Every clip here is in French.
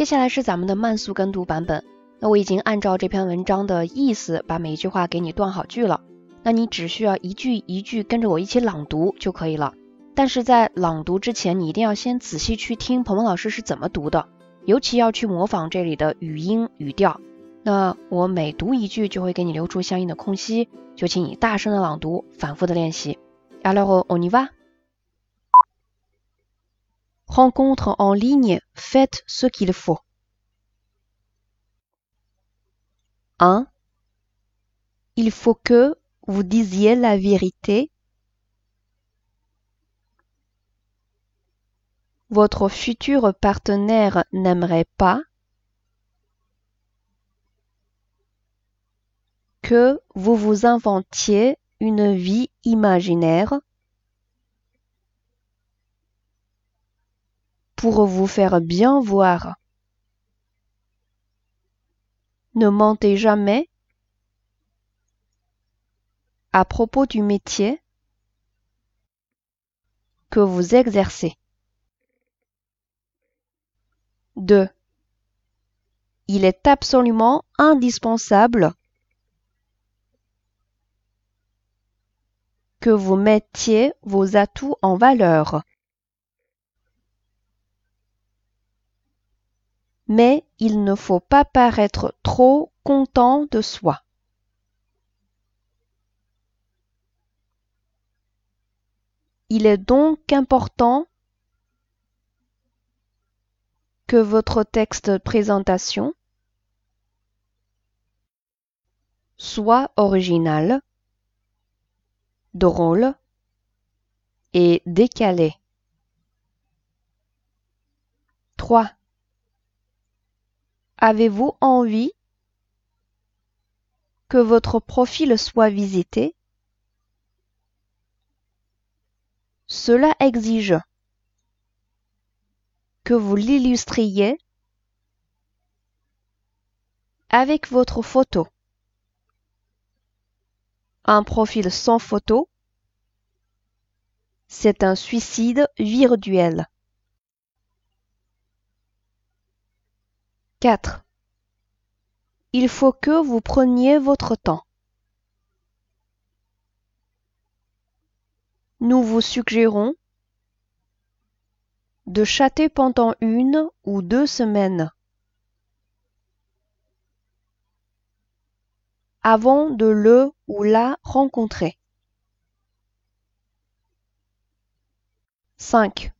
接下来是咱们的慢速跟读版本。那我已经按照这篇文章的意思把每一句话给你断好句了。那你只需要一句一句跟着我一起朗读就可以了。但是在朗读之前，你一定要先仔细去听鹏鹏老师是怎么读的，尤其要去模仿这里的语音语调。那我每读一句就会给你留出相应的空隙，就请你大声的朗读，反复的练习。Alors on y va. Rencontre en ligne, faites ce qu'il faut. 1. Il faut que vous disiez la vérité. Votre futur partenaire n'aimerait pas que vous vous inventiez une vie imaginaire pour vous faire bien voir. Ne mentez jamais à propos du métier que vous exercez. 2. Il est absolument indispensable que vous mettiez vos atouts en valeur. Mais il ne faut pas paraître trop content de soi. Il est donc important que votre texte de présentation soit original, drôle et décalé. 3. Avez-vous envie que votre profil soit visité? Cela exige que vous l'illustriez avec votre photo. Un profil sans photo, c'est un suicide virtuel. 4. Il faut que vous preniez votre temps. Nous vous suggérons de chatter pendant une ou deux semaines avant de le ou la rencontrer. 5.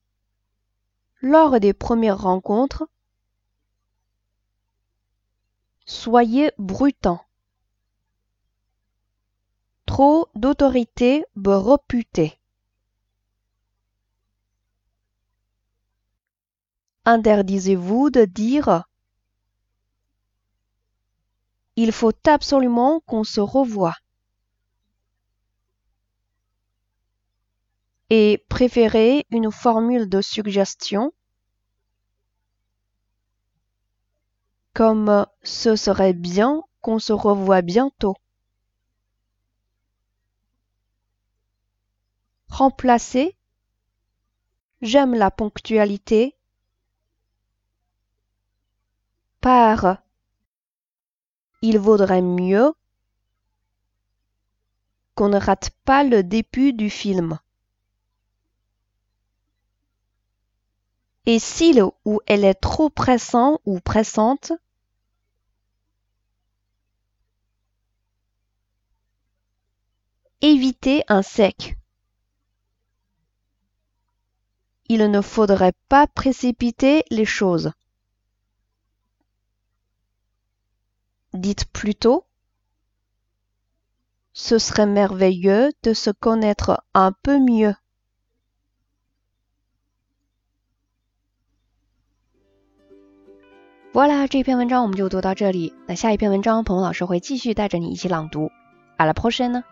Lors des premières rencontres, soyez brutant. Trop d'autorité be reputer. Interdisez-vous de dire Il faut absolument qu'on se revoie. Et préférez une formule de suggestion comme ce serait bien qu'on se revoie bientôt. Remplacez J'aime la ponctualité par Il vaudrait mieux qu'on ne rate pas le début du film. Et s'il ou elle est trop pressant ou pressante, évitez un sec. Il ne faudrait pas précipiter les choses. Dites plutôt Ce serait merveilleux de se connaître un peu mieux. Voilà，这篇文章我们就读到这里。那下一篇文章，鹏鹏老师会继续带着你一起朗读。À la prochaine！